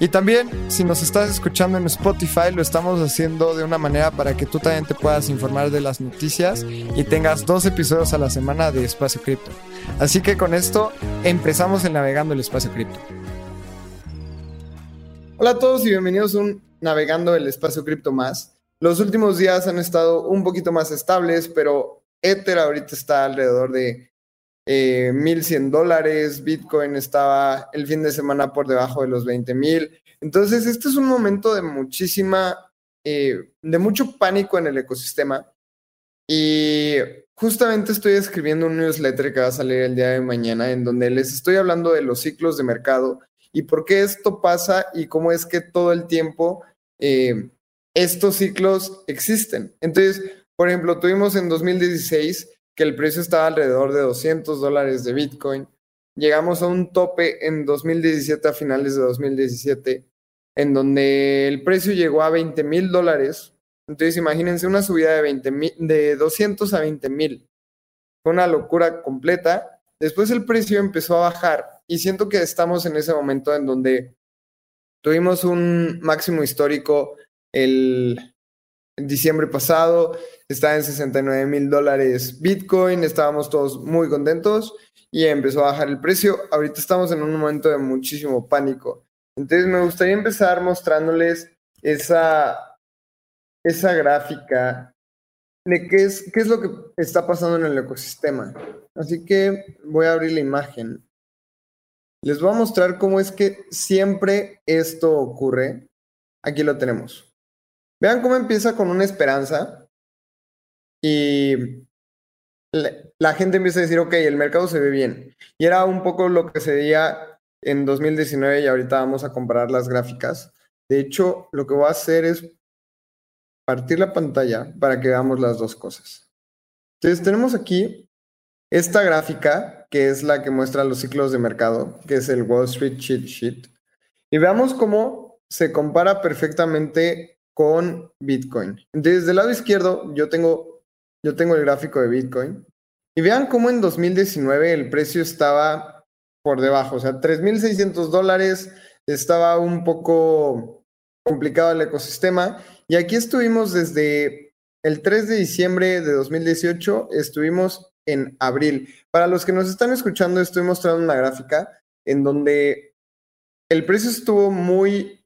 Y también, si nos estás escuchando en Spotify, lo estamos haciendo de una manera para que tú también te puedas informar de las noticias y tengas dos episodios a la semana de Espacio Cripto. Así que con esto empezamos el Navegando el Espacio Cripto. Hola a todos y bienvenidos a un Navegando el Espacio Cripto más. Los últimos días han estado un poquito más estables, pero Ether ahorita está alrededor de 1.100 eh, dólares, Bitcoin estaba el fin de semana por debajo de los 20.000. Entonces, este es un momento de muchísima, eh, de mucho pánico en el ecosistema. Y justamente estoy escribiendo un newsletter que va a salir el día de mañana en donde les estoy hablando de los ciclos de mercado y por qué esto pasa y cómo es que todo el tiempo eh, estos ciclos existen. Entonces, por ejemplo, tuvimos en 2016 que el precio estaba alrededor de 200 dólares de Bitcoin. Llegamos a un tope en 2017, a finales de 2017, en donde el precio llegó a 20 mil dólares. Entonces imagínense una subida de, 20, de 200 a 20 mil. Fue una locura completa. Después el precio empezó a bajar y siento que estamos en ese momento en donde tuvimos un máximo histórico el, diciembre pasado estaba en 69 mil dólares Bitcoin, estábamos todos muy contentos y empezó a bajar el precio. Ahorita estamos en un momento de muchísimo pánico. Entonces me gustaría empezar mostrándoles esa, esa gráfica de qué es, qué es lo que está pasando en el ecosistema. Así que voy a abrir la imagen. Les voy a mostrar cómo es que siempre esto ocurre. Aquí lo tenemos. Vean cómo empieza con una esperanza y la, gente empieza a decir, ok, el mercado se ve bien. Y era un poco lo que se veía en 2019 y ahorita vamos a comparar las gráficas. De hecho, lo que voy a hacer es partir la pantalla para que veamos las dos cosas. Entonces tenemos aquí esta gráfica, que es la que muestra los ciclos de mercado, que es el Wall Street Cheat Sheet. Y veamos cómo se compara perfectamente con Bitcoin. Entonces, del lado izquierdo, yo tengo, yo tengo el gráfico de Bitcoin. Y vean cómo en 2019 el precio estaba por debajo, o sea, 3.600 dólares, estaba un poco complicado el ecosistema. Y aquí estuvimos desde el 3 de diciembre de 2018, estuvimos en abril. Para los que nos están escuchando, estoy mostrando una gráfica en donde el precio estuvo muy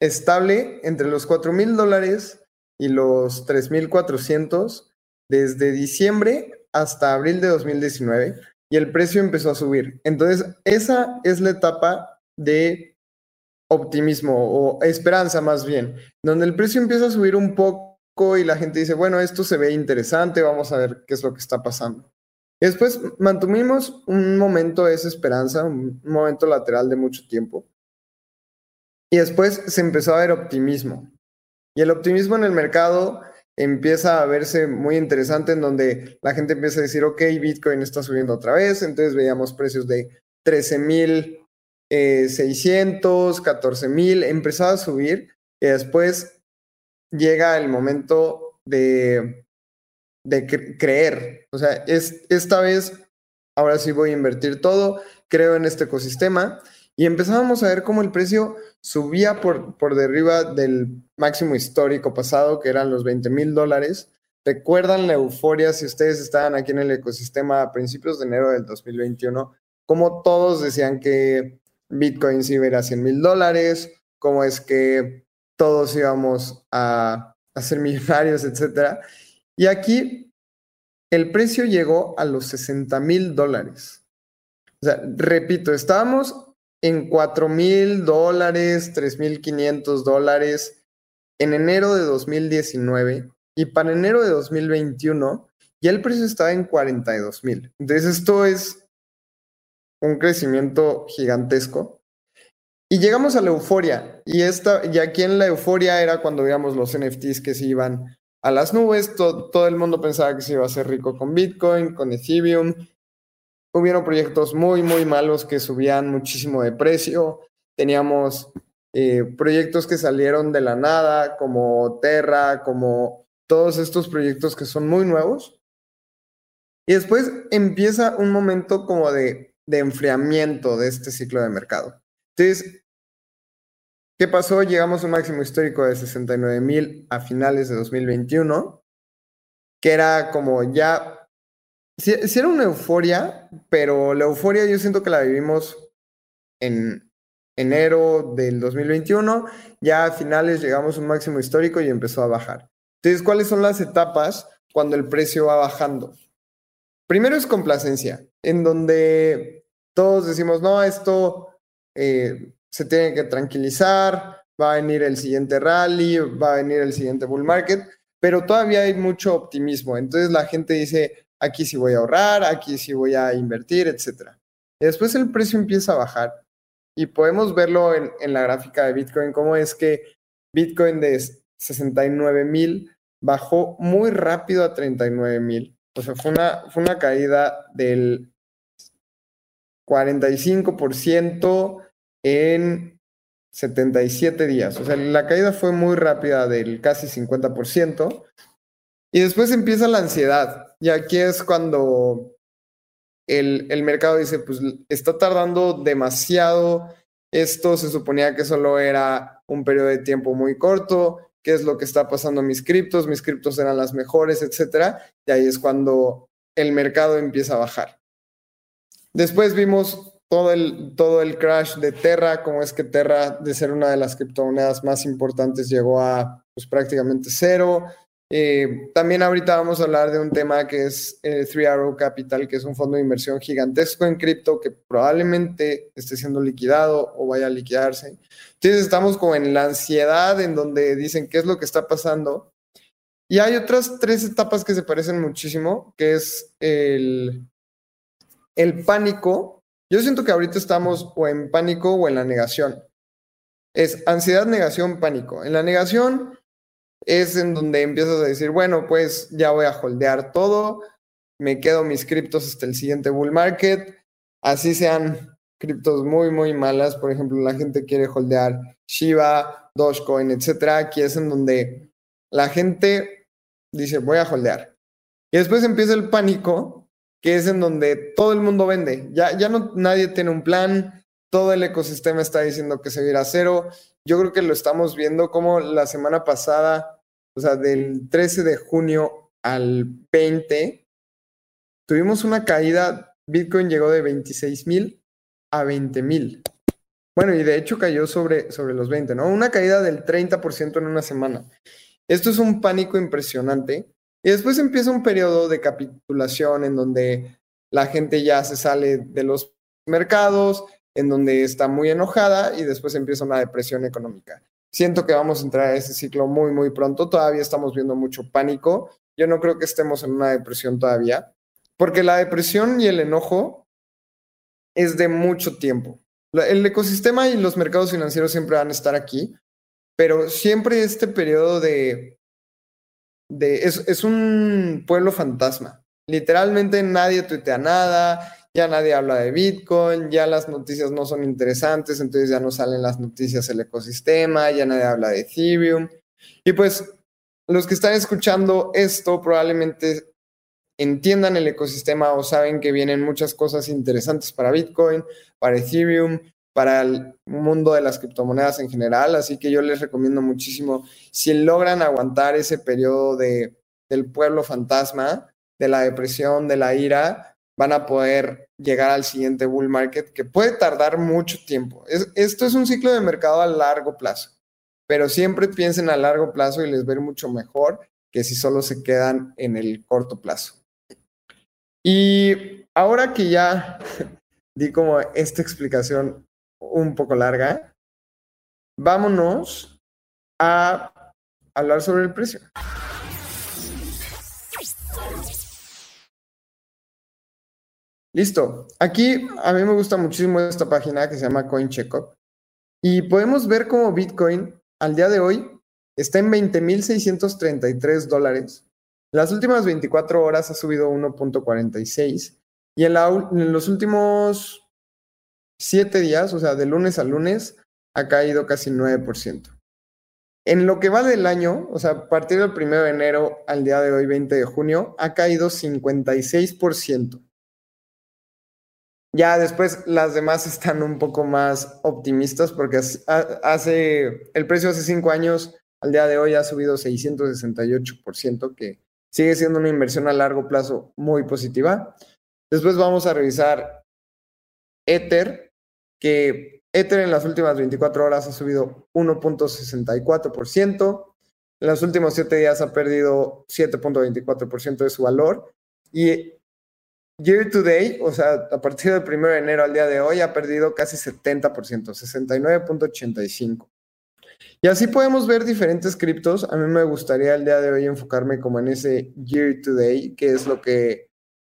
estable entre los 4 mil dólares y los 3.400 desde diciembre hasta abril de 2019 y el precio empezó a subir. Entonces, esa es la etapa de optimismo o esperanza más bien, donde el precio empieza a subir un poco y la gente dice, bueno, esto se ve interesante, vamos a ver qué es lo que está pasando. Después mantuvimos un momento de esa esperanza, un momento lateral de mucho tiempo. Y después se empezó a ver optimismo. Y el optimismo en el mercado empieza a verse muy interesante en donde la gente empieza a decir, ok, Bitcoin está subiendo otra vez, entonces veíamos precios de 13 mil 600, 14 mil, empezaba a subir y después llega el momento de, de creer. O sea, es, esta vez, ahora sí voy a invertir todo, creo en este ecosistema. Y empezábamos a ver cómo el precio subía por, por derriba del máximo histórico pasado, que eran los 20 mil dólares. ¿Recuerdan la euforia si ustedes estaban aquí en el ecosistema a principios de enero del 2021? Como todos decían que Bitcoin se iba a ir a 100 mil dólares, cómo es que todos íbamos a, a ser millonarios, etcétera. Y aquí el precio llegó a los 60 mil dólares. O sea, repito, estábamos en 4 mil dólares, 3 mil 500 dólares en enero de 2019 y para enero de 2021 ya el precio estaba en 42 mil. Entonces esto es un crecimiento gigantesco. Y llegamos a la euforia. Y, esta, y aquí en la euforia era cuando veíamos los NFTs que se iban a las nubes. Todo, todo el mundo pensaba que se iba a hacer rico con Bitcoin, con Ethereum. Hubieron proyectos muy, muy malos que subían muchísimo de precio. Teníamos eh, proyectos que salieron de la nada, como Terra, como todos estos proyectos que son muy nuevos. Y después empieza un momento como de de enfriamiento de este ciclo de mercado. Entonces, ¿qué pasó? Llegamos a un máximo histórico de 69 mil a finales de 2021, que era como ya, sí, era una euforia, pero la euforia yo siento que la vivimos en enero del 2021, ya a finales llegamos a un máximo histórico y empezó a bajar. Entonces, ¿cuáles son las etapas cuando el precio va bajando? Primero es complacencia, en donde todos decimos, no, esto eh, se tiene que tranquilizar, va a venir el siguiente rally, va a venir el siguiente bull market, pero todavía hay mucho optimismo. Entonces la gente dice, aquí sí voy a ahorrar, aquí sí voy a invertir, etc. Y después el precio empieza a bajar y podemos verlo en, la gráfica de Bitcoin, cómo es que Bitcoin de 69 mil bajó muy rápido a 39 mil. O sea, fue una, fue una caída del 45% en 77 días. O sea, la caída fue muy rápida del casi 50%. Y después empieza la ansiedad. Y aquí es cuando el, el mercado dice, pues está tardando demasiado. Esto se suponía que solo era un periodo de tiempo muy corto. ¿Qué es lo que está pasando a mis criptos? Mis criptos eran las mejores, etcétera. Y ahí es cuando el mercado empieza a bajar. Después vimos todo el, todo el crash de Terra, como es que Terra, de ser una de las criptomonedas más importantes, llegó a pues, prácticamente cero. Eh, también ahorita vamos a hablar de un tema que es eh, Three Arrow Capital, que es un fondo de inversión gigantesco en cripto que probablemente esté siendo liquidado o vaya a liquidarse. Entonces estamos como en la ansiedad en donde dicen qué es lo que está pasando. Y hay otras tres etapas que se parecen muchísimo, que es el, el pánico, yo siento que ahorita estamos o en pánico o en la negación. Es ansiedad, negación, pánico. En la negación es en donde empiezas a decir, bueno, pues ya voy a holdear todo, me quedo mis criptos hasta el siguiente bull market, así sean criptos muy, muy malas. Por ejemplo, la gente quiere holdear Shiba, Dogecoin, etcétera. Aquí es en donde la gente dice, voy a holdear. Y después empieza el pánico, que es en donde todo el mundo vende. Ya, ya no nadie tiene un plan, todo el ecosistema está diciendo que se va a ir a cero. Yo creo que lo estamos viendo como la semana pasada, o sea, del 13 de junio al 20, tuvimos una caída, Bitcoin llegó de 26 mil a 20 mil. Bueno, y de hecho cayó sobre, sobre los 20, ¿no? Una caída del 30% en una semana. Esto es un pánico impresionante y después empieza un periodo de capitulación en donde la gente ya se sale de los mercados, en donde está muy enojada y después empieza una depresión económica. Siento que vamos a entrar a ese ciclo muy, muy pronto. Todavía estamos viendo mucho pánico. Yo no creo que estemos en una depresión todavía, porque la depresión y el enojo es de mucho tiempo. El ecosistema y los mercados financieros siempre van a estar aquí, pero siempre este periodo de es, un pueblo fantasma. Literalmente nadie tuitea nada, ya nadie habla de Bitcoin, ya las noticias no son interesantes, entonces ya no salen las noticias del ecosistema, ya nadie habla de Ethereum. Y pues los que están escuchando esto probablemente entiendan el ecosistema o saben que vienen muchas cosas interesantes para Bitcoin, para Ethereum, para el mundo de las criptomonedas en general. Así que yo les recomiendo muchísimo, si logran aguantar ese periodo de, del pueblo fantasma, de la depresión, de la ira, van a poder llegar al siguiente bull market que puede tardar mucho tiempo. esto es un ciclo de mercado a largo plazo, pero siempre piensen a largo plazo y les ver mucho mejor que si solo se quedan en el corto plazo. Y ahora que ya di como esta explicación un poco larga, vámonos a hablar sobre el precio. Listo. Aquí a mí me gusta muchísimo esta página que se llama CoinCheckup. Y podemos ver cómo Bitcoin al día de hoy está en 20.633 dólares. Las últimas 24 horas ha subido 1.46 y en, en los últimos 7 días, o sea, de lunes a lunes, ha caído casi 9%. En lo que va del año, o sea, a partir del 1 de enero al día de hoy, 20 de junio, ha caído 56%. Ya después las demás están un poco más optimistas porque hace el precio hace cinco años al día de hoy ha subido 668%, que sigue siendo una inversión a largo plazo muy positiva. Después vamos a revisar Ether, que Ether en las últimas 24 horas ha subido 1.64%, en los últimos 7 días ha perdido 7.24% de su valor y year to day, o sea, a partir del 1 de enero al día de hoy, ha perdido casi 70%, 69.85%. Y así podemos ver diferentes criptos. A mí me gustaría el día de hoy enfocarme como en ese year to day, que es lo que,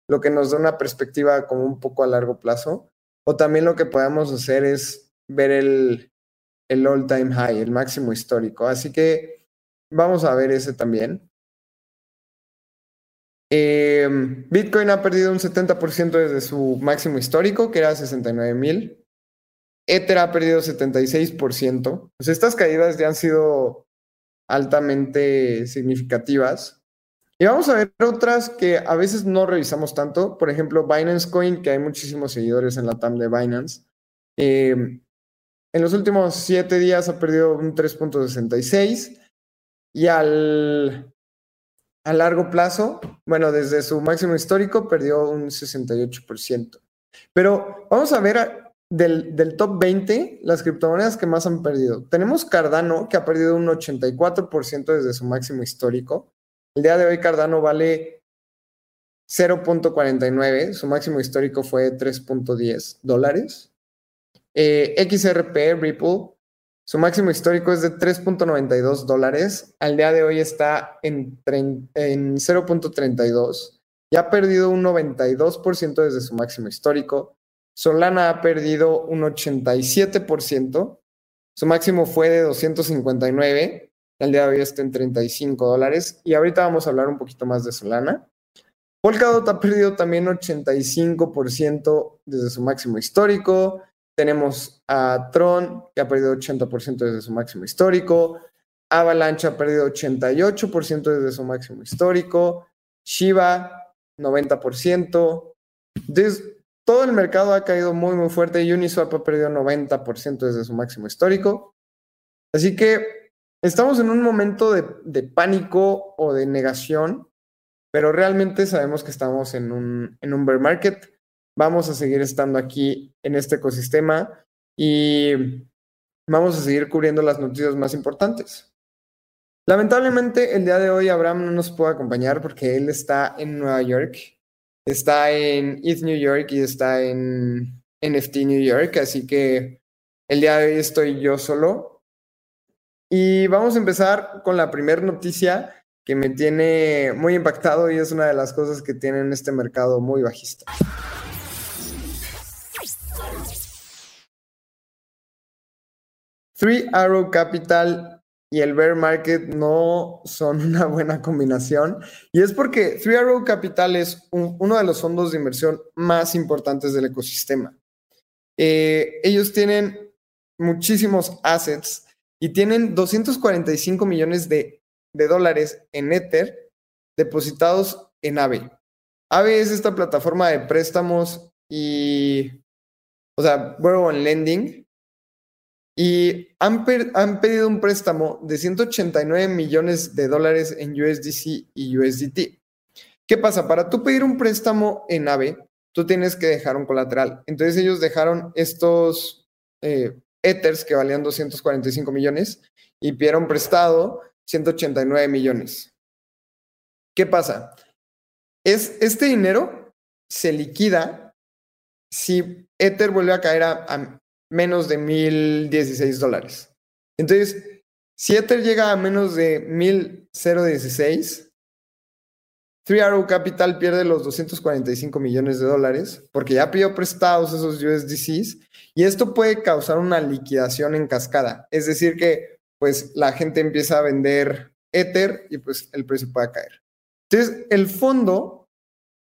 lo que nos da una perspectiva como un poco a largo plazo. O también lo que podemos hacer es ver el, el all time high, el máximo histórico. Así que vamos a ver ese también. Eh, Bitcoin ha perdido un 70% desde su máximo histórico, que era 69 mil. Ether ha perdido 76%. Pues estas caídas ya han sido altamente significativas. Y vamos a ver otras que a veces no revisamos tanto. Por ejemplo, Binance Coin, que hay muchísimos seguidores en la TAM de Binance. Eh, en los últimos siete días ha perdido un 3.66 y al a largo plazo, bueno, desde su máximo histórico perdió un 68%. Pero vamos a ver del, del, top 20 las criptomonedas que más han perdido. Tenemos Cardano, que ha perdido un 84% desde su máximo histórico. El día de hoy Cardano vale 0.49, su máximo histórico fue 3.10 dólares. Eh, XRP, Ripple, su máximo histórico es de 3.92 dólares. Al día de hoy está en, en 0.32. Ya ha perdido un 92% desde su máximo histórico. Solana ha perdido un 87%. Su máximo fue de 259. Al día de hoy está en 35 dólares. Y ahorita vamos a hablar un poquito más de Solana. Polkadot ha perdido también 85% desde su máximo histórico. Tenemos a Tron, que ha perdido 80% desde su máximo histórico. Avalanche ha perdido 88% desde su máximo histórico. Shiba, 90%. todo el mercado ha caído muy, muy fuerte. Uniswap ha perdido 90% desde su máximo histórico. Así que estamos en un momento de, de, pánico o de negación, pero realmente sabemos que estamos en un, en un bear market vamos a seguir estando aquí en este ecosistema y vamos a seguir cubriendo las noticias más importantes. Lamentablemente, el día de hoy Abraham no nos puede acompañar porque él está en Nueva York, está en ETH New York y está en NFT New York, así que el día de hoy estoy yo solo. Y vamos a empezar con la primera noticia que me tiene muy impactado y es una de las cosas que tiene en este mercado muy bajista. Three Arrow Capital y el bear market no son una buena combinación. Y es porque Three Arrow Capital es uno de los fondos de inversión más importantes del ecosistema. Eh, ellos tienen muchísimos assets y tienen 245 millones de de dólares en Ether depositados en AVE. AVE es esta plataforma de préstamos y, o sea, borrow and lending. Y han, han pedido un préstamo de 189 millones de dólares en USDC y USDT. ¿Qué pasa? Para tú pedir un préstamo en AVE, tú tienes que dejar un colateral. Entonces ellos dejaron estos eh, Ethers que valían 245 millones y pidieron prestado 189 millones. ¿Qué pasa? Es, este dinero se liquida si Ether vuelve a caer a, menos de 1016 dólares. Entonces, si Ether llega a menos de 1016, 3 Arrow Capital pierde los 245 millones de dólares porque ya pidió prestados esos USDCs y esto puede causar una liquidación en cascada. Es decir, que pues la gente empieza a vender Ether y pues el precio puede caer. Entonces, el fondo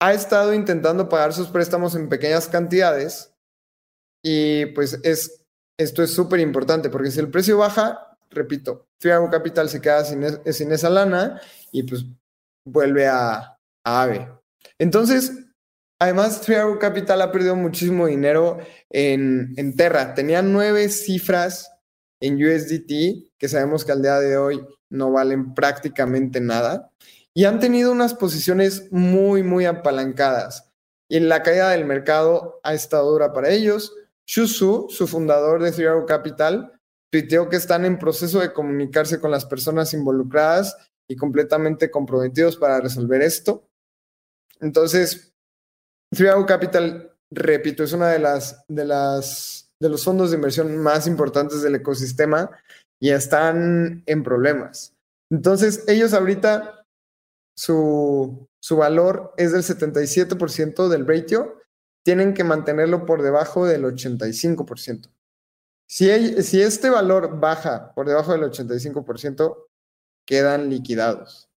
ha estado intentando pagar sus préstamos en pequeñas cantidades y pues es, esto es súper importante porque si el precio baja, repito, Arrow Capital se queda sin, esa lana y pues vuelve a, AVE. Entonces, además, Triago Capital ha perdido muchísimo dinero en, en Terra. Tenía nueve cifras en USDT, que sabemos que al día de hoy no valen prácticamente nada. Y han tenido unas posiciones muy, muy apalancadas. Y la caída del mercado ha estado dura para ellos. Shusu, su fundador de Triago Capital, tuiteó que están en proceso de comunicarse con las personas involucradas y completamente comprometidos para resolver esto. Entonces, Triago Capital, repito, es una de las, de las de los fondos de inversión más importantes del ecosistema y están en problemas. Entonces, ellos ahorita, su, su valor es del 77% del ratio, tienen que mantenerlo por debajo del 85%. Si, si este valor baja por debajo del 85%, quedan liquidados.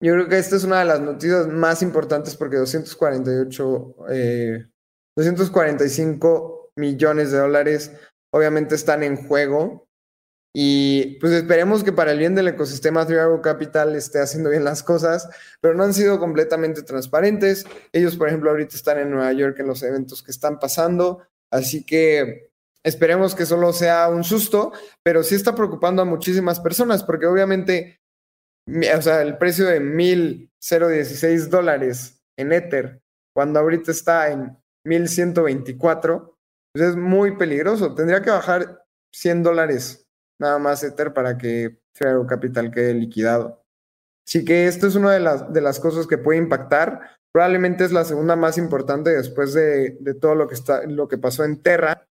Yo creo que esta es una de las noticias más importantes porque 248, 245 eh, millones de dólares obviamente están en juego. Y pues esperemos que para el bien del ecosistema Triago Capital esté haciendo bien las cosas, pero no han sido completamente transparentes. Ellos, por ejemplo, ahorita están en Nueva York en los eventos que están pasando, así que esperemos que solo sea un susto, pero sí está preocupando a muchísimas personas, porque obviamente o sea, el precio de 1.016 dólares en Ether, cuando ahorita está en 1.124, pues es muy peligroso. Tendría que bajar 100 dólares nada más Ether para que Fair Capital quede liquidado. Así que esto es una de las, de las cosas que puede impactar. Probablemente es la segunda más importante después de, de todo lo que, está, lo que pasó en Terra.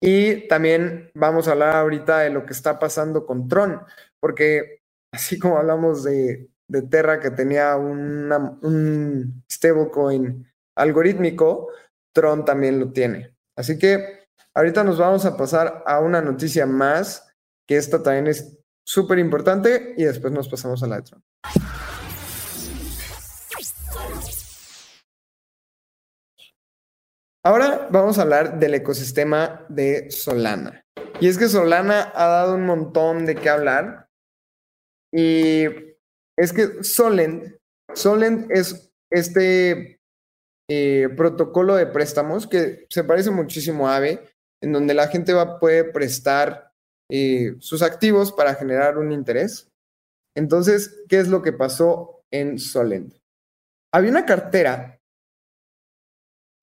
Y también vamos a hablar ahorita de lo que está pasando con Tron, porque así como hablamos de, Terra que tenía un stablecoin algorítmico, Tron también lo tiene. Así que ahorita nos vamos a pasar a una noticia más, que esta también es súper importante, y después nos pasamos a la de. Ahora vamos a hablar del ecosistema de Solana. Y es que Solana ha dado un montón de qué hablar, y es que Solend, Solend es este eh, protocolo de préstamos que se parece muchísimo a AVE, en donde la gente va, puede prestar eh, sus activos para generar un interés. Entonces, ¿qué es lo que pasó en Solend? Había una cartera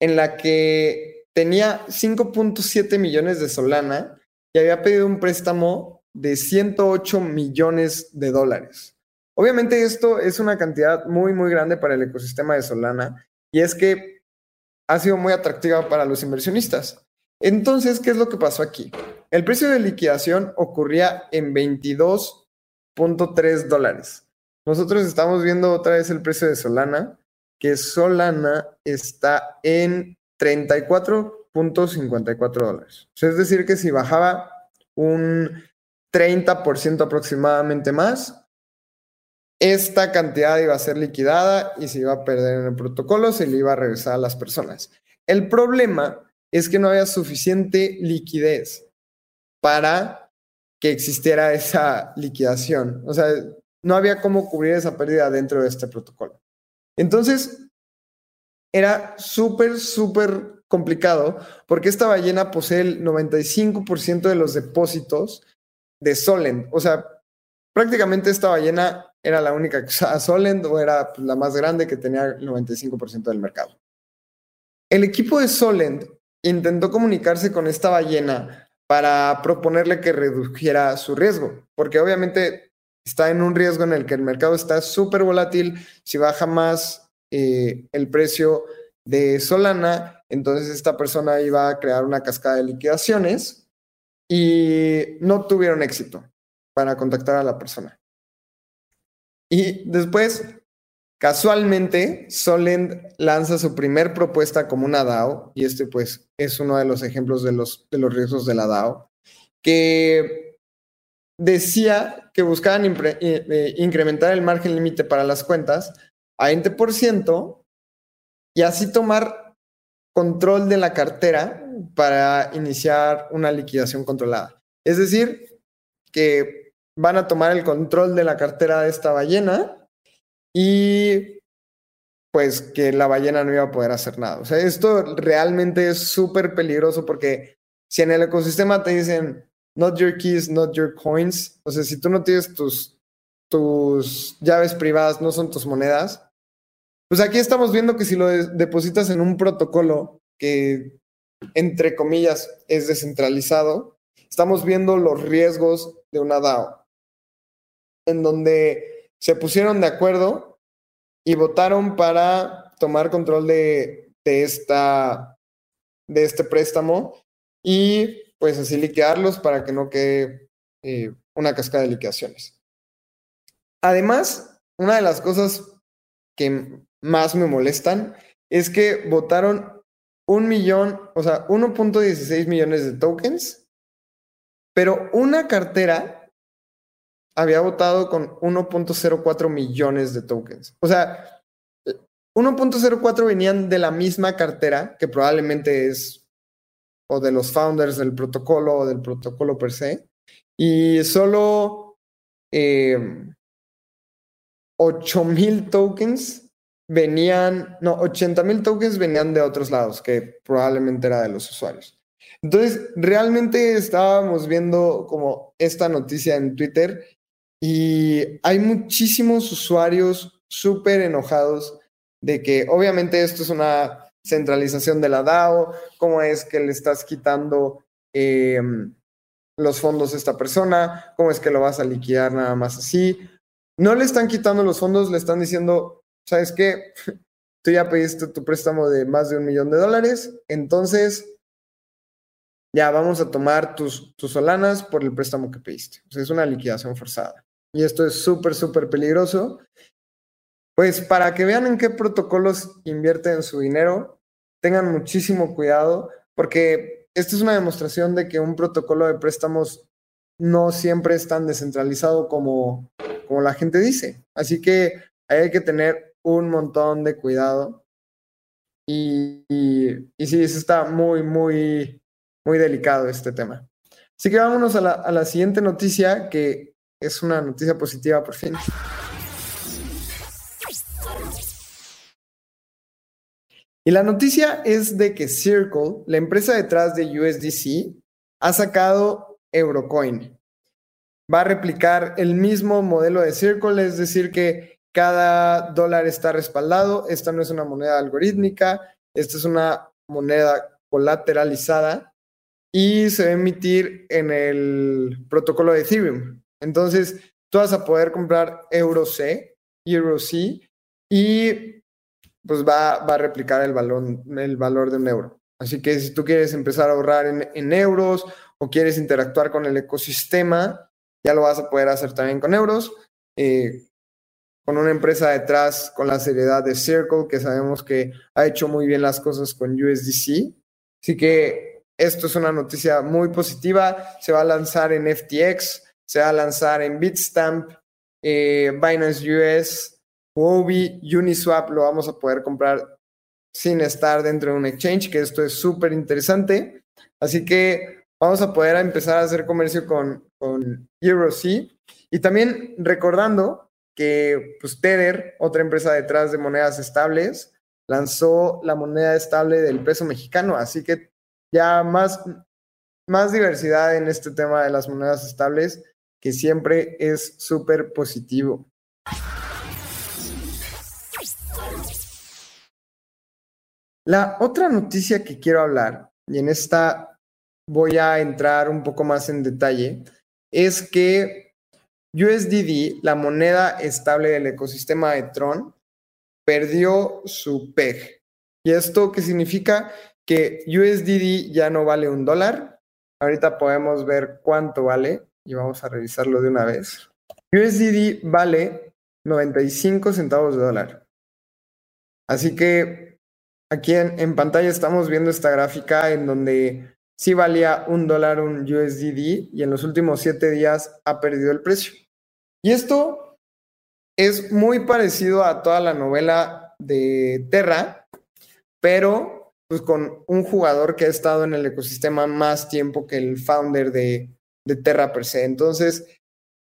en la que tenía 5.7 millones de Solana y había pedido un préstamo de 108 millones de dólares. Obviamente esto es una cantidad muy, muy grande para el ecosistema de Solana y es que ha sido muy atractiva para los inversionistas. Entonces, ¿qué es lo que pasó aquí? El precio de liquidación ocurría en 22.3 dólares. Nosotros estamos viendo otra vez el precio de Solana, que Solana está en 34.54 dólares. Es decir, que si bajaba un 30% aproximadamente más. Esta cantidad iba a ser liquidada y se iba a perder en el protocolo, se le iba a regresar a las personas. El problema es que no había suficiente liquidez para que existiera esa liquidación. O sea, no había cómo cubrir esa pérdida dentro de este protocolo. Entonces, era súper, súper complicado porque esta ballena posee el 95% de los depósitos de Solend. O sea, prácticamente esta ballena era la única que usaba Solend o era pues, la más grande que tenía el 95% del mercado. El equipo de Solend intentó comunicarse con esta ballena para proponerle que redujera su riesgo, porque obviamente está en un riesgo en el que el mercado está súper volátil, si baja más eh, el precio de Solana, entonces esta persona iba a crear una cascada de liquidaciones y no tuvieron éxito para contactar a la persona. Y después, casualmente, Solend lanza su primer propuesta como una DAO, y este pues es uno de los ejemplos de los, riesgos de la DAO, que decía que buscaban eh, eh, incrementar el margen límite para las cuentas a 20% y así tomar control de la cartera para iniciar una liquidación controlada. Es decir, que van a tomar el control de la cartera de esta ballena y pues que la ballena no iba a poder hacer nada. O sea, esto realmente es súper peligroso porque si en el ecosistema te dicen not your keys, not your coins, o sea, si tú no tienes tus, tus llaves privadas, no son tus monedas, pues aquí estamos viendo que si lo depositas en un protocolo que, entre comillas, es descentralizado, estamos viendo los riesgos de una DAO, en donde se pusieron de acuerdo y votaron para tomar control de, de, esta, de este préstamo y pues así liquidarlos para que no quede eh, una cascada de liquidaciones. Además, una de las cosas que más me molestan es que votaron un millón, o sea, 1.16 millones de tokens, pero una cartera había votado con 1.04 millones de tokens. O sea, 1.04 venían de la misma cartera, que probablemente es o de los founders del protocolo o del protocolo per se, y solo eh, 8 mil tokens venían, no, 80 mil tokens venían de otros lados, que probablemente era de los usuarios. Entonces, realmente estábamos viendo como esta noticia en Twitter y hay muchísimos usuarios súper enojados de que obviamente esto es una centralización de la DAO, cómo es que le estás quitando em, los fondos a esta persona, cómo es que lo vas a liquidar nada más así. No le están quitando los fondos, le están diciendo, ¿sabes qué? Tú ya pediste tu préstamo de más de un millón de dólares, entonces ya vamos a tomar tus, tus solanas por el préstamo que pediste. Es una liquidación forzada. Y esto es súper, súper peligroso. Pues para que vean en qué protocolos invierten su dinero, tengan muchísimo cuidado, porque esto es una demostración de que un protocolo de préstamos no siempre es tan descentralizado como, como la gente dice. Así que hay que tener un montón de cuidado. Y, y, sí, eso está muy, muy, muy delicado este tema. Así que vámonos a la, a la siguiente noticia, que es una noticia positiva por fin. Y la noticia es de que Circle, la empresa detrás de USDC, ha sacado Eurocoin. Va a replicar el mismo modelo de Circle, es decir, que cada dólar está respaldado. Esta no es una moneda algorítmica, esta es una moneda colateralizada y se va a emitir en el protocolo de Ethereum. Entonces, tú vas a poder comprar Euro C, Euro C, y pues va, va a replicar el valor, el valor de un euro. Así que si tú quieres empezar a ahorrar en, en euros o quieres interactuar con el ecosistema, ya lo vas a poder hacer también con euros. Eh, con una empresa detrás con la seriedad de Circle, que sabemos que ha hecho muy bien las cosas con USDC. Así que esto es una noticia muy positiva. Se va a lanzar en FTX, se va a lanzar en Bitstamp, eh, Binance US, Huobi, Uniswap, lo vamos a poder comprar sin estar dentro de un exchange, que esto es súper interesante. Así que vamos a poder empezar a hacer comercio con, con EuroC. Y también recordando que pues, Tether, otra empresa detrás de monedas estables, lanzó la moneda estable del peso mexicano. Así que ya más, más diversidad en este tema de las monedas estables, que siempre es súper positivo. La otra noticia que quiero hablar, y en esta voy a entrar un poco más en detalle, es que USDD, la moneda estable del ecosistema de Tron, perdió su PEG. ¿Y esto qué significa? Que USDD ya no vale un dólar. Ahorita podemos ver cuánto vale y vamos a revisarlo de una vez. USDD vale 95 centavos de dólar. Así que Aquí en, pantalla estamos viendo esta gráfica en donde sí valía un dólar un USDD y en los últimos siete días ha perdido el precio. Y esto es muy parecido a toda la novela de Terra, pero pues con un jugador que ha estado en el ecosistema más tiempo que el founder de, de Terra per se. Entonces,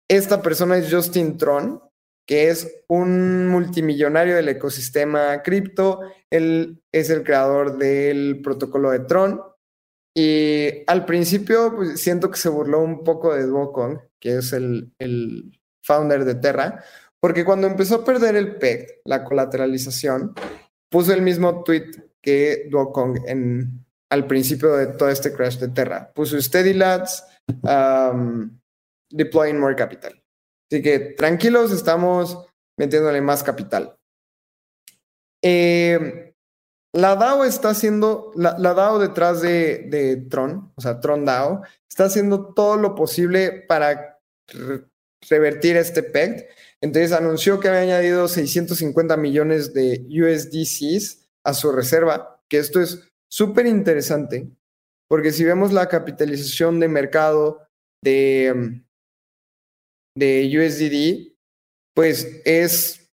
esta persona es Justin Tron, que es un multimillonario del ecosistema cripto. Él es el creador del protocolo de Tron. Y al principio pues, siento que se burló un poco de Duocon, que es el, el founder de Terra, porque cuando empezó a perder el PEG, la colateralización, puso el mismo tweet que Duocon en, al principio de todo este crash de Terra. Puso Steady Lads, deploying more capital. Así que tranquilos, estamos metiéndole más capital. Eh, la DAO está haciendo, la, DAO detrás de, Tron, o sea, Tron DAO, está haciendo todo lo posible para revertir este PEG. Entonces anunció que había añadido 650 millones de USDCs a su reserva, que esto es súper interesante, porque si vemos la capitalización de mercado de, de USDD, pues es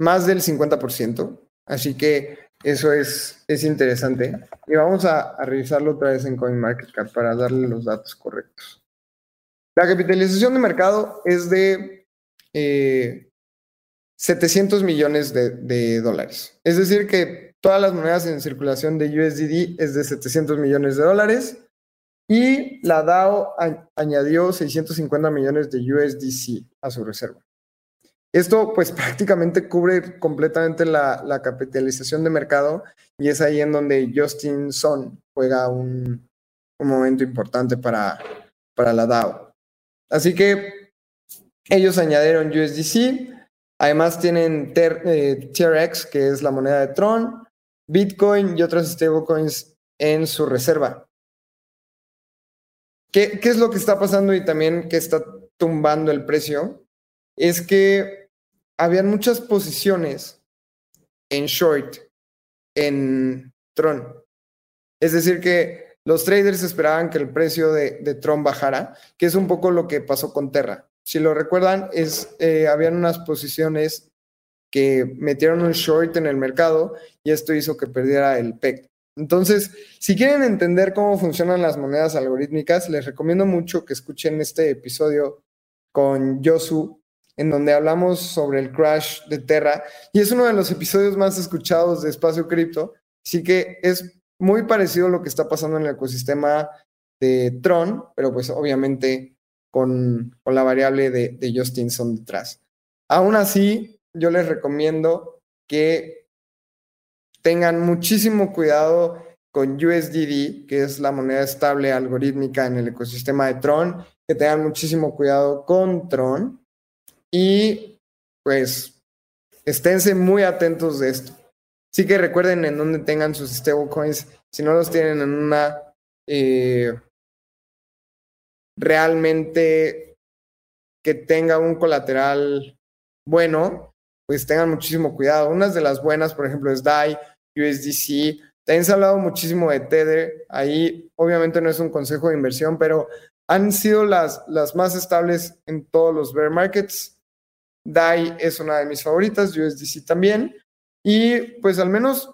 más del 50%. Así que eso es, es interesante. Y vamos a, revisarlo otra vez en CoinMarketCap para darle los datos correctos. La capitalización de mercado es de 700 eh, millones de, de, dólares. Es decir, que todas las monedas en circulación de USDD es de 700 millones de dólares y la DAO añadió 650 millones de USDC a su reserva. Esto pues prácticamente cubre completamente la, capitalización de mercado y es ahí en donde Justin Son juega un, momento importante para, para la DAO. Así que ellos añadieron USDC, además tienen TRX, eh, que es la moneda de Tron, Bitcoin y otras stablecoins en su reserva. ¿Qué, es lo que está pasando y también que está tumbando el precio? Es que habían muchas posiciones en short en Tron. Es decir, que los traders esperaban que el precio de, Tron bajara, que es un poco lo que pasó con Terra. Si lo recuerdan, es, eh, habían unas posiciones que metieron un short en el mercado y esto hizo que perdiera el PEC. Entonces, si quieren entender cómo funcionan las monedas algorítmicas, les recomiendo mucho que escuchen este episodio con Yosu, en donde hablamos sobre el crash de Terra, y es uno de los episodios más escuchados de Espacio Cripto, así que es muy parecido a lo que está pasando en el ecosistema de Tron, pero pues obviamente con, la variable de, de Justinson detrás. Aún así, yo les recomiendo que tengan muchísimo cuidado con USDD, que es la moneda estable algorítmica en el ecosistema de Tron, que tengan muchísimo cuidado con Tron y pues esténse muy atentos de esto. Sí que recuerden en dónde tengan sus stablecoins, si no los tienen en una eh, realmente que tenga un colateral bueno, pues tengan muchísimo cuidado. Unas de las buenas, por ejemplo, es DAI, USDC. También se ha hablado muchísimo de Tether. Ahí obviamente no es un consejo de inversión, pero han sido las, las más estables en todos los bear markets. DAI es una de mis favoritas, USDC también. Y pues al menos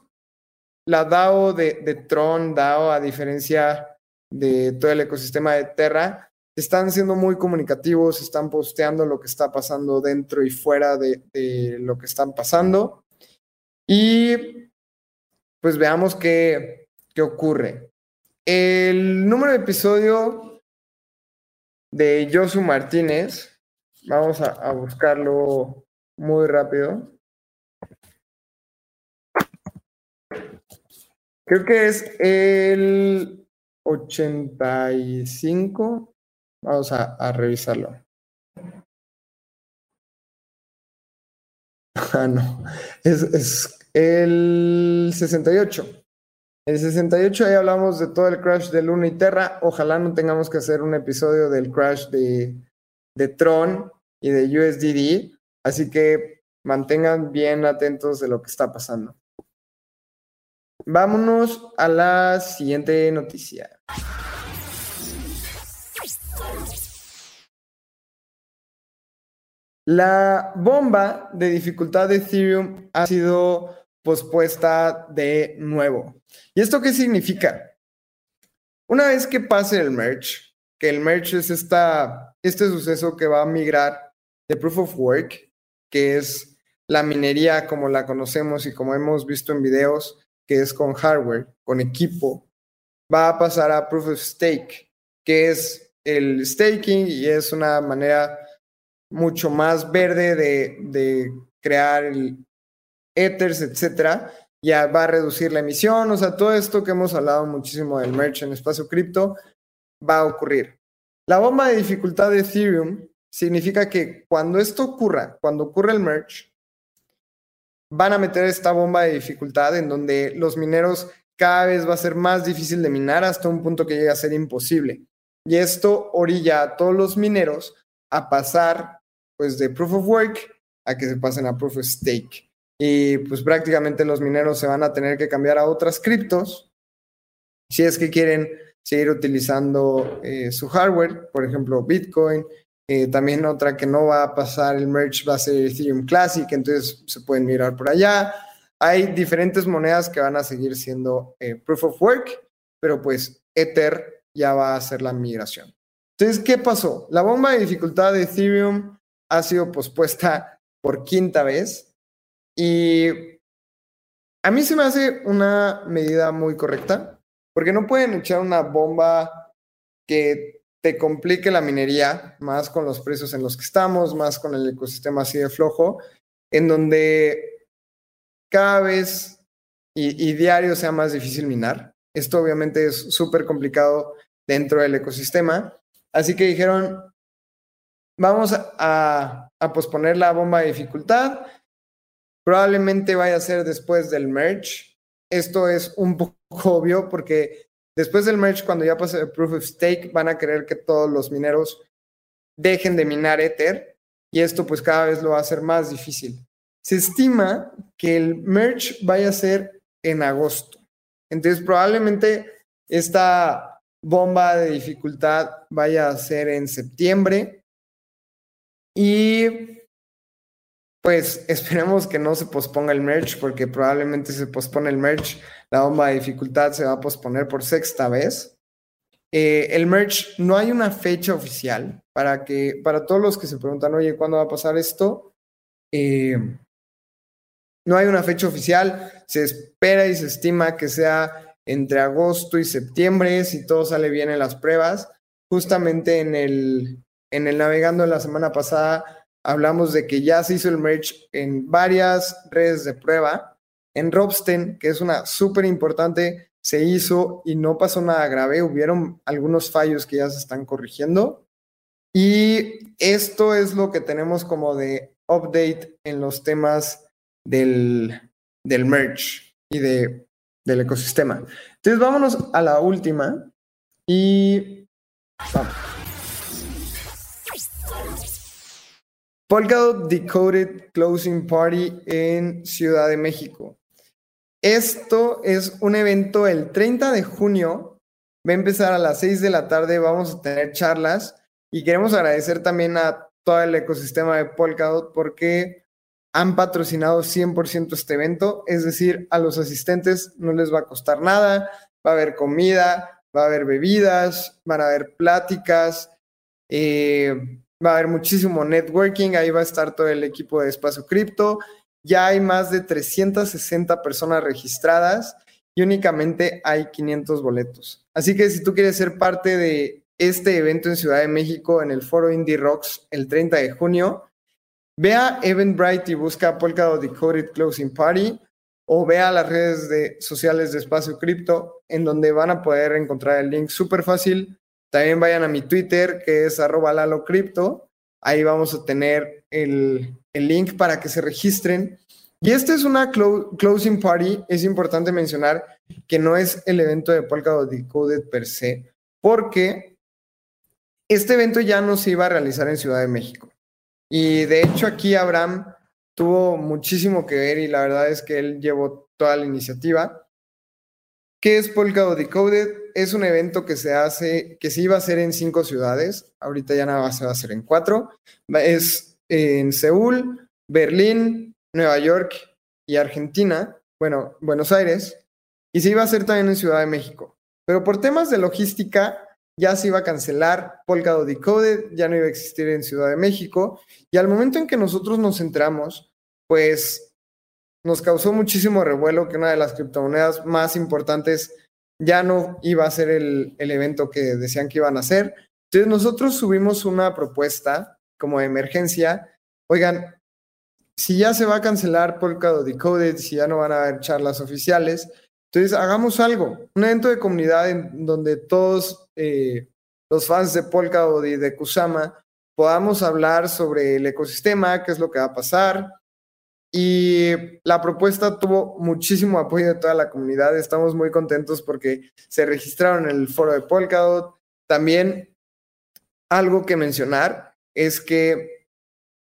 la DAO de, de Tron, DAO, a diferencia de todo el ecosistema de Terra están siendo muy comunicativos, están posteando lo que está pasando dentro y fuera de, lo que están pasando. Y pues veamos qué, qué ocurre. El número de episodio de Josu Martínez, vamos a, a buscarlo muy rápido. Creo que es el 85. Vamos a, revisarlo. Ah, no. Es, es el 68. El 68 ahí hablamos de todo el crash de Luna y Terra. Ojalá no tengamos que hacer un episodio del crash de, de Tron y de USDD. Así que mantengan bien atentos de lo que está pasando. Vámonos a la siguiente noticia. La bomba de dificultad de Ethereum ha sido pospuesta de nuevo. ¿Y esto qué significa? Una vez que pase el merge, que el merge es esta, este suceso que va a migrar de proof of work, que es la minería como la conocemos y como hemos visto en videos, que es con hardware, con equipo, va a pasar a proof of stake, que es el staking y es una manera mucho más verde de, de crear el ethers, etcétera. Ya va a reducir la emisión, o sea, todo esto que hemos hablado muchísimo del merch en espacio cripto va a ocurrir. La bomba de dificultad de Ethereum significa que cuando esto ocurra, cuando ocurra el merge, van a meter esta bomba de dificultad en donde los mineros cada vez va a ser más difícil de minar hasta un punto que llega a ser imposible. Y esto orilla a todos los mineros a pasar pues de proof of work a que se pasen a proof of stake. Y pues prácticamente los mineros se van a tener que cambiar a otras criptos si es que quieren seguir utilizando eh, su hardware, por ejemplo Bitcoin. Eh, también otra que no va a pasar el merge va a ser Ethereum Classic, entonces se pueden mirar por allá. Hay diferentes monedas que van a seguir siendo eh, proof of work, pero pues Ether ya va a hacer la migración. Entonces, ¿qué pasó? La bomba de dificultad de Ethereum ha sido pospuesta por quinta vez y a mí se me hace una medida muy correcta, porque no pueden echar una bomba que te complique la minería, más con los precios en los que estamos, más con el ecosistema así de flojo, en donde cada vez y, diario sea más difícil minar. Esto obviamente es súper complicado dentro del ecosistema. Así que dijeron, vamos a, a, posponer la bomba de dificultad. Probablemente vaya a ser después del merge. Esto es un poco obvio porque después del merge, cuando ya pase el proof of stake, van a querer que todos los mineros dejen de minar Ether y esto pues cada vez lo va a hacer más difícil. Se estima que el merge vaya a ser en agosto. Entonces probablemente esta bomba de dificultad vaya a ser en septiembre y pues esperemos que no se posponga el merge porque probablemente se pospone el merge, la bomba de dificultad se va a posponer por sexta vez. Eh, el merge no hay una fecha oficial para que para todos los que se preguntan, oye, ¿cuándo va a pasar esto? Eh, no hay una fecha oficial, se espera y se estima que sea entre agosto y septiembre, si todo sale bien en las pruebas. Justamente en el, en el navegando la semana pasada hablamos de que ya se hizo el merge en varias redes de prueba. En Robsten, que es una súper importante, se hizo y no pasó nada grave. Hubieron algunos fallos que ya se están corrigiendo. Y esto es lo que tenemos como de update en los temas del, del merge y de, del ecosistema. Entonces vámonos a la última y vamos. Polkadot Decoded Closing Party en Ciudad de México. Esto es un evento el 30 de junio. Va a empezar a las 6 de la tarde. Vamos a tener charlas y queremos agradecer también a todo el ecosistema de Polkadot porque han patrocinado 100% este evento. Es decir, a los asistentes no les va a costar nada. Va a haber comida, va a haber bebidas, van a haber pláticas, eh, va a haber muchísimo networking, ahí va a estar todo el equipo de Espacio Cripto. Ya hay más de 360 personas registradas y únicamente hay 500 boletos. Así que si tú quieres ser parte de este evento en Ciudad de México en el foro Indie Rocks el 30 de junio, ve a Eventbrite y busca Polkadot Decoded Closing Party o vea las redes de, sociales de Espacio Cripto en donde van a poder encontrar el link súper fácil. También vayan a mi Twitter que es arroba. Ahí vamos a tener el, el link para que se registren. Y esta es una closing party. Es importante mencionar que no es el evento de Polkadot Decoded per se, porque este evento ya no se iba a realizar en Ciudad de México. Y de hecho aquí Abraham tuvo muchísimo que ver y la verdad es que él llevó toda la iniciativa. ¿Qué es Polkadot Decoded? Es un evento que se hace, que se iba a hacer en cinco ciudades. Ahorita ya nada más se va a hacer en cuatro. Es en Seúl, Berlín, Nueva York y Argentina. Bueno, Buenos Aires. Y se iba a hacer también en Ciudad de México. Pero por temas de logística, ya se iba a cancelar Polkadot Decoded, ya no iba a existir en Ciudad de México. Y al momento en que nosotros nos entramos, pues nos causó muchísimo revuelo que una de las criptomonedas más importantes ya no iba a ser el, el evento que decían que iban a hacer. Entonces nosotros subimos una propuesta como de emergencia. Oigan, si ya se va a cancelar Polkadot Decoded, si ya no van a haber charlas oficiales, entonces, hagamos algo, un evento de comunidad en donde todos eh, los fans de Polkadot y de Kusama podamos hablar sobre el ecosistema, qué es lo que va a pasar. Y la propuesta tuvo muchísimo apoyo de toda la comunidad. Estamos muy contentos porque se registraron en el foro de Polkadot. También algo que mencionar es que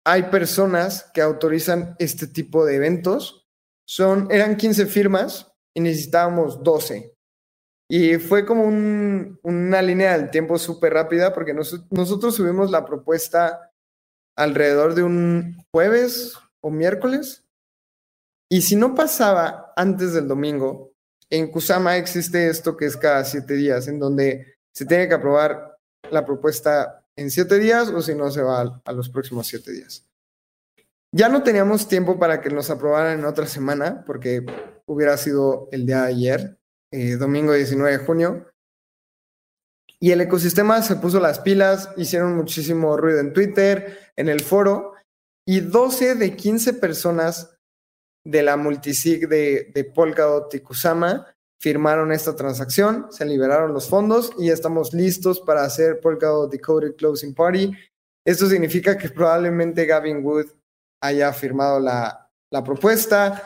hay personas que autorizan este tipo de eventos. Son, eran 15 firmas y necesitábamos 12. Y fue como una línea del tiempo súper rápida porque nosotros subimos la propuesta alrededor de un jueves o miércoles. Y si no pasaba antes del domingo, en Kusama existe esto que es cada siete días, en donde se tiene que aprobar la propuesta en siete días o si no se va a los próximos siete días. Ya no teníamos tiempo para que nos aprobaran en otra semana, porque hubiera sido el día de ayer, eh, domingo 19 de junio. Y el ecosistema se puso las pilas, hicieron muchísimo ruido en Twitter, en el foro, y 12 de 15 personas de la multisig de, de Polkadot y Kusama firmaron esta transacción, se liberaron los fondos y estamos listos para hacer Polkadot Decoded Closing Party. Esto significa que probablemente Gavin Wood haya firmado la, propuesta.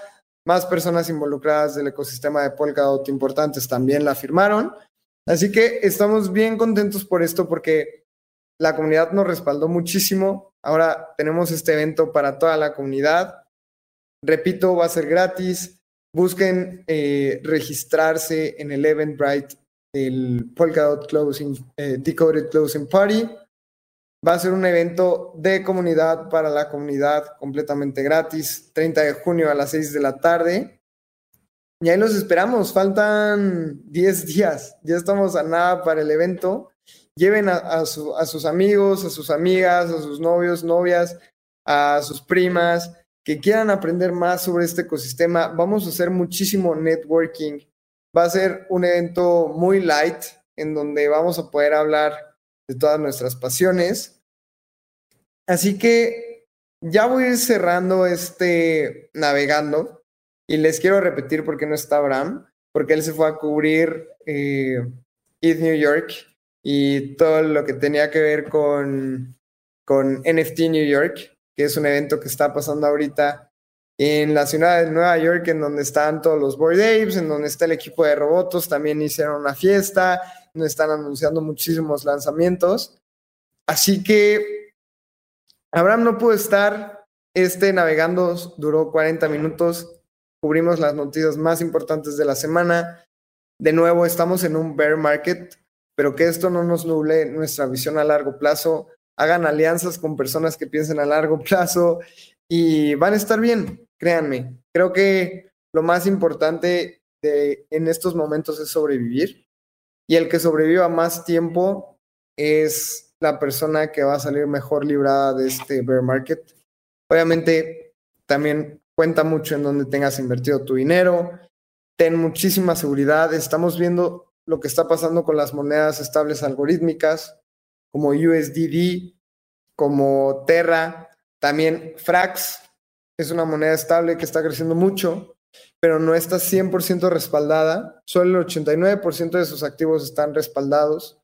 Más personas involucradas del ecosistema de Polkadot importantes también la firmaron. Así que estamos bien contentos por esto porque la comunidad nos respaldó muchísimo. Ahora tenemos este evento para toda la comunidad. Repito, va a ser gratis. Busquen eh, registrarse en el Eventbrite del Polkadot Closing, eh, Decoded Closing Party. Va a ser un evento de comunidad para la comunidad completamente gratis, 30 de junio a las 6 de la tarde. Y ahí los esperamos, faltan 10 días, ya estamos a nada para el evento. Lleven a, sus amigos, a sus amigas, a sus novios, novias, a sus primas que quieran aprender más sobre este ecosistema. Vamos a hacer muchísimo networking. Va a ser un evento muy light en donde vamos a poder hablar de todas nuestras pasiones. Así que ya voy a ir cerrando este navegando y les quiero repetir por qué no está Abraham, porque él se fue a cubrir eh, New York y todo lo que tenía que ver con, con NFT New York, que es un evento que está pasando ahorita en la ciudad de Nueva York, en donde están todos los Board Apes, en donde está el equipo de robots, también hicieron una fiesta, donde están anunciando muchísimos lanzamientos. Así que Abraham no pudo estar, este navegando duró 40 minutos, cubrimos las noticias más importantes de la semana. De nuevo, estamos en un bear market, pero que esto no nos nuble nuestra visión a largo plazo. Hagan alianzas con personas que piensen a largo plazo y van a estar bien, créanme. Creo que lo más importante en estos momentos es sobrevivir. y el que sobreviva más tiempo es la persona que va a salir mejor librada de este bear market. Obviamente también cuenta mucho en donde tengas invertido tu dinero, ten muchísima seguridad, estamos viendo lo que está pasando con las monedas estables algorítmicas como USDD, como Terra, también Frax es una moneda estable que está creciendo mucho, pero no está 100% respaldada, solo el 89% de sus activos están respaldados.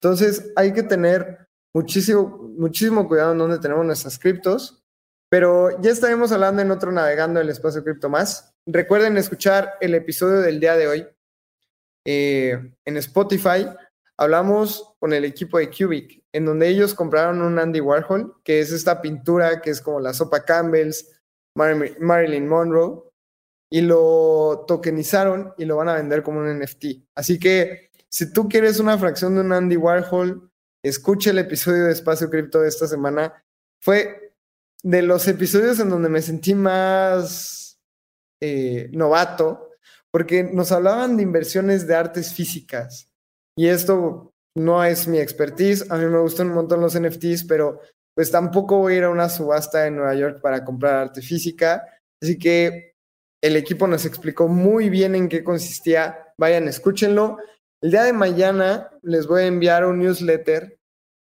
Entonces hay que tener muchísimo, muchísimo cuidado en donde tenemos nuestras criptos, pero ya estaremos hablando en otro Navegando el Espacio Cripto Más. Recuerden escuchar el episodio del día de hoy eh, en Spotify. Hablamos con el equipo de Cubic, en donde ellos compraron un Andy Warhol, que es esta pintura que es como la sopa Campbell's, Marilyn Monroe, y lo tokenizaron y lo van a vender como un NFT. Así que si tú quieres una fracción de un Andy Warhol, escuche el episodio de Espacio Cripto de esta semana. Fue de los episodios en donde me sentí más eh, novato, porque nos hablaban de inversiones de artes físicas. Y esto no es mi expertise. A mí me gustan un montón los NFTs, pero pues tampoco voy a ir a una subasta en Nueva York para comprar arte física. Así que el equipo nos explicó muy bien en qué consistía. Vayan, escúchenlo. El día de mañana les voy a enviar un newsletter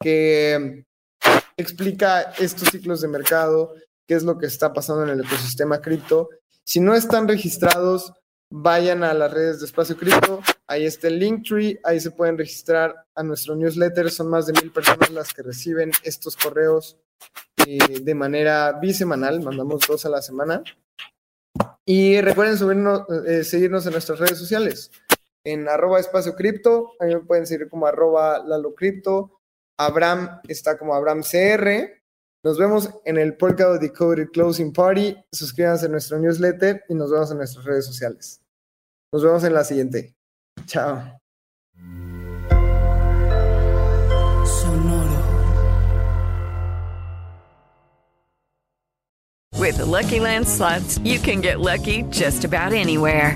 que explica estos ciclos de mercado, qué es lo que está pasando en el ecosistema cripto. Si no están registrados, vayan a las redes de Espacio Cripto, ahí está el Linktree, ahí se pueden registrar a nuestro newsletter, son más de mil personas las que reciben estos correos eh, de manera bisemanal, mandamos dos a la semana. Y recuerden eh, seguirnos en nuestras redes sociales, en arroba espacio cripto, ahí me pueden seguir como arroba lalo cripto, Abraham está como Abraham CR, nos vemos en el Polka Decoded Closing Party. Suscríbanse a nuestro newsletter y nos vemos en nuestras redes sociales. Nos vemos en la siguiente. Chao. Sonoro. With the Lucky Land slots, you can get lucky just about anywhere.